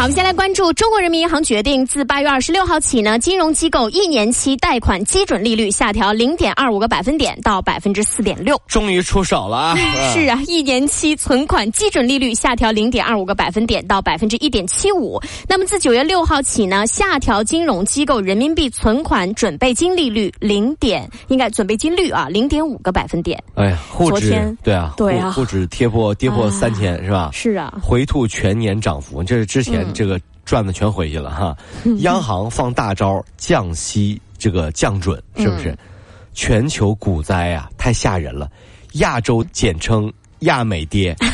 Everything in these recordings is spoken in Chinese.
好，我们先来关注中国人民银行决定，自八月二十六号起呢，金融机构一年期贷款基准利率下调零点二五个百分点到百分之四点六。终于出手了啊！是啊，一年期存款基准利率下调零点二五个百分点到百分之一点七五。那么自九月六号起呢，下调金融机构人民币存款准备金利率零点，应该准备金率啊零点五个百分点。哎呀，沪指昨天对啊，对啊沪沪指跌破跌破三千是吧？是啊，回吐全年涨幅，这是之前嗯这个赚的全回去了哈。央行放大招降息，这个降准是不嗯是？全球股灾啊，太吓人了。亚洲简称亚美跌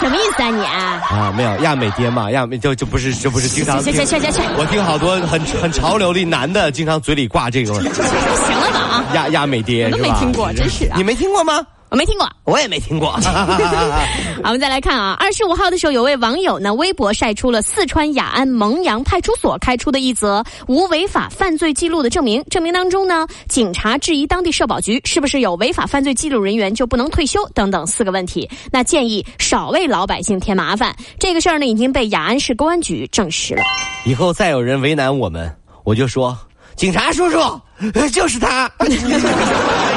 什么意思啊你啊？啊，没有亚美跌嘛？亚美就就不是这不是经常听去去去去去，我听好多很很潮流的男的，经常嘴里挂这个行了吧啊？亚亚美跌我都是吧？没听过真是啊你没听过吗？我没听过。我也没听过。好，我们再来看啊，二十五号的时候，有位网友呢，微博晒出了四川雅安蒙阳派出所开出的一则无违法犯罪记录的证明。证明当中呢，警察质疑当地社保局是不是有违法犯罪记录人员就不能退休等等四个问题。那建议少为老百姓添麻烦。这个事儿呢，已经被雅安市公安局证实了。以后再有人为难我们，我就说警察叔叔，呃就是他。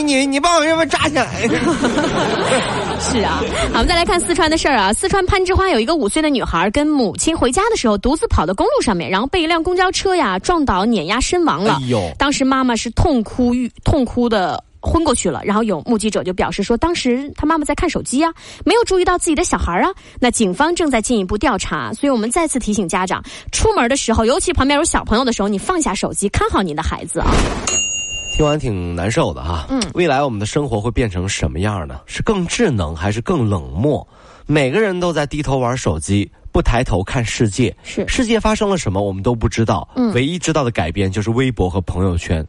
哎，你你你你把我这边扎起来！是啊，好，我们再来看四川的事儿啊。四川攀枝花有一个五岁的女孩跟母亲回家的时候，独自跑到公路上面，然后被一辆公交车呀撞倒碾压身亡了。哎呦当时妈妈是痛哭欲痛哭的。昏过去了，然后有目击者就表示说，当时他妈妈在看手机啊，没有注意到自己的小孩啊。那警方正在进一步调查，所以我们再次提醒家长，出门的时候，尤其旁边有小朋友的时候，你放下手机，看好你的孩子啊。听完挺难受的哈。嗯，未来我们的生活会变成什么样呢？是更智能还是更冷漠？每个人都在低头玩手机，不抬头看世界。是世界发生了什么，我们都不知道。嗯，唯一知道的改变就是微博和朋友圈。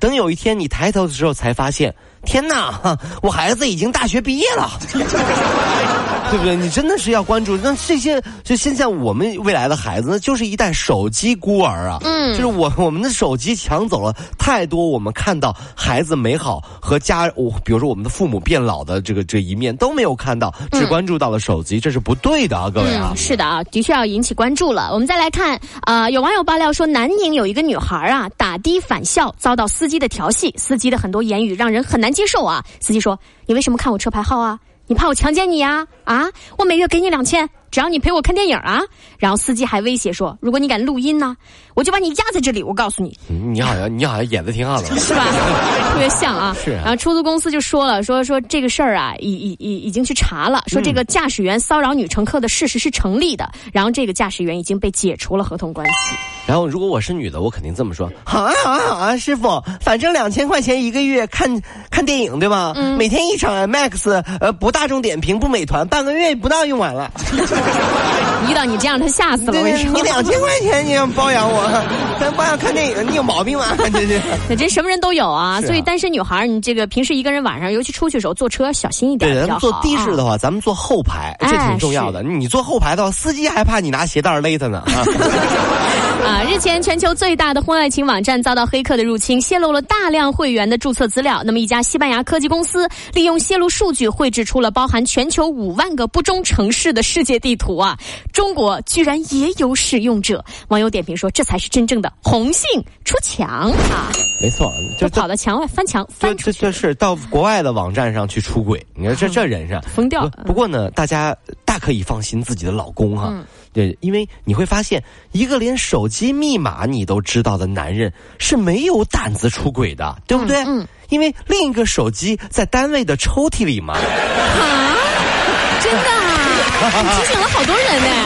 等有一天你抬头的时候，才发现，天哪，哈 我孩子已经大学毕业了。对不对？你真的是要关注。那这些，就现在我们未来的孩子，那就是一代手机孤儿啊。嗯，就是我我们的手机抢走了太多我们看到孩子美好和家，我比如说我们的父母变老的这个这一面都没有看到，只关注到了手机，这是不对的啊，各位啊。嗯，是的啊，的确要引起关注了。我们再来看，啊，有网友爆料说，南宁有一个女孩啊，打的返校遭到司机的调戏，司机的很多言语让人很难接受啊。司机说：“你为什么看我车牌号啊？你怕我强奸你呀？啊，我每月给你两千，只要你陪我看电影啊。”然后司机还威胁说：“如果你敢录音呢，我就把你压在这里。”我告诉你，嗯你好像你好像演的挺好的。是吧？特别像啊。是啊然后出租公司就说了，说说这个事儿啊，已已已已经去查了，说这个驾驶员骚扰女乘客的事实是成立的，然后这个驾驶员已经被解除了合同关系。然后如果我是女的，我肯定这么说：好啊好啊好啊，师傅，反正两千块钱一个月看看电影对吧？嗯每天一场 IMAX，呃，不大众点评不美团，半个月不到用完了。遇到你这样，他吓死了。你两千块钱你要包养我，咱包养看电影，你有毛病吗？这是。那真什么人都有啊。啊所以单身女孩，你这个平时一个人晚上，尤其出去的时候坐车小心一点对，咱们坐的士的话，咱们坐后排，这哎挺重要的。你坐后排的话，司机还怕你拿鞋带勒他呢啊！啊，日前全球最大的婚外情网站遭到黑客的入侵，泄露了大量会员的注册资料。那么，一家西班牙科技公司利用泄露数据，绘制出了包含全球五万个不忠城市的世界地图啊！中国居然也有使用者。网友点评说：“这才是真正的红杏出墙啊！没错，就就跑到墙外翻墙这翻出去，这这是到国外的网站上去出轨，你看这这人是疯掉了不不过呢，大家大可以放心自己的老公哈。对，因为你会发现，一个连手机密码你都知道的男人是没有胆子出轨的，对不对？嗯。因为另一个手机在单位的抽屉里嘛。啊！真的啊！你提醒了好多人呢。哎，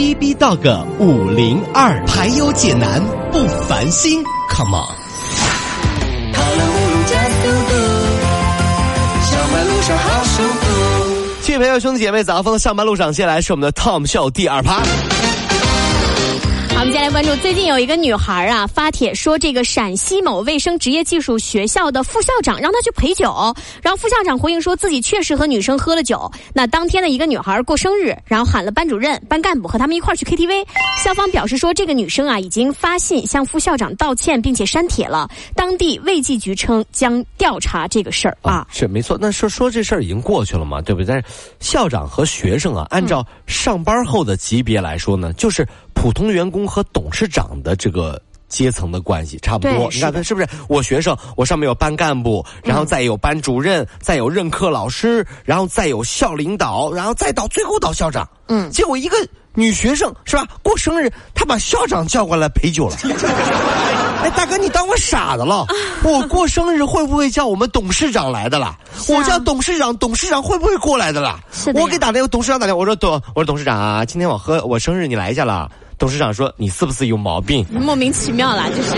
B B Dog 五零二，排忧解难不烦心，Come on。跑了五路加速度，上班路上好舒服。亲爱朋友、兄弟姐妹，早上上班路上，接下来是我们的 Tom 秀第二趴。好，我们接下来关注，最近有一个女孩啊发帖说，这个陕西某卫生职业技术学校的副校长让她去陪酒，然后副校长回应说自己确实和女生喝了酒。那当天的一个女孩过生日，然后喊了班主任、班干部和他们一块儿去 KTV。校方表示说，这个女生啊已经发信向副校长道歉，并且删帖了。当地卫计局称将调查这个事儿啊。是没错，那说说这事儿已经过去了嘛，对不对？但是校长和学生啊，按照上班后的级别来说呢，就是普通员工和董事长的这个。阶层的关系差不多，你看他是不是？我学生，我上面有班干部，然后再有班主任，再有任课老师，然后再有校领导，然后再到最后到校长。嗯结果一个女学生是吧？过生日，她把校长叫过来陪酒了。哎，大哥，你当我傻子了？我过生日会不会叫我们董事长来的啦？啊我叫董事长，董事长会不会过来的啦？是的我给打电话，董事长打电话，我说董，我说董事长啊，今天我喝我生日，你来一下啦。董事长说：“你是不是有毛病？莫名其妙啦，就是。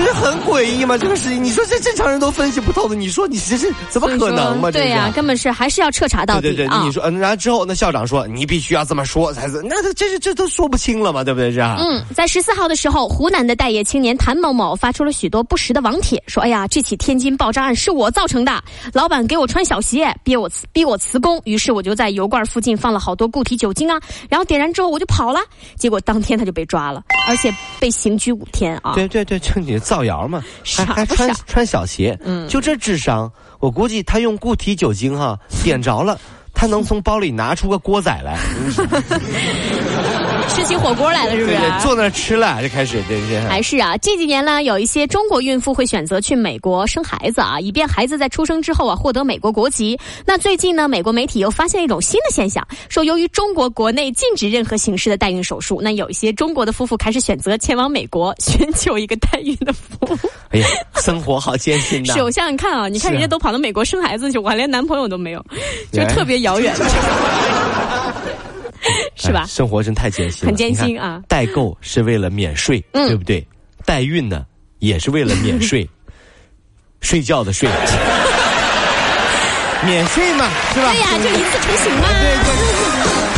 就是很诡异吗，这个事情。你说这正常人都分析不透的，你说你这是怎么可能嘛？对呀、呀、根本是还是要彻查到底对对对，啊。你说，嗯，然后之后那校长说你必须要这么说才是，那这这这都说不清了嘛，对不对？是啊。嗯，在十四号的时候，湖南的待业青年谭某某发出了许多不实的网帖，说：“哎呀，这起天津爆炸案是我造成的，老板给我穿小鞋，逼我辞逼我辞工，于是我就在油罐附近放了好多固体酒精啊，然后点燃之后我就跑了，结果当天他就被抓了，而且被刑拘五天啊。对对对，就你造谣嘛，还还穿穿小鞋，嗯，就这智商，我估计他用固体酒精哈点着了，他能从包里拿出个锅仔来，吃起火锅来了，是不是？对对，坐那儿吃了就开始，对对。还是啊，这几年呢，有一些中国孕妇会选择去美国生孩子啊，以便孩子在出生之后啊获得美国国籍。那最近呢，美国媒体又发现一种新的现象，说由于中国国内禁止任何形式的代孕手术，那有一些中国的夫妇开始选择前往美国寻求一个代孕的服务。哎呀，生活好艰辛呐。是，我想想看啊，你看人家都跑到美国生孩子去，我还连男朋友都没有，就哎特别遥远，是吧哎？生活真太艰辛了，很艰辛啊代购是为了免税，嗯对不对？代孕呢也是为了免税，睡觉的睡，免税嘛，是吧？对呀、就一次成型嘛。对对。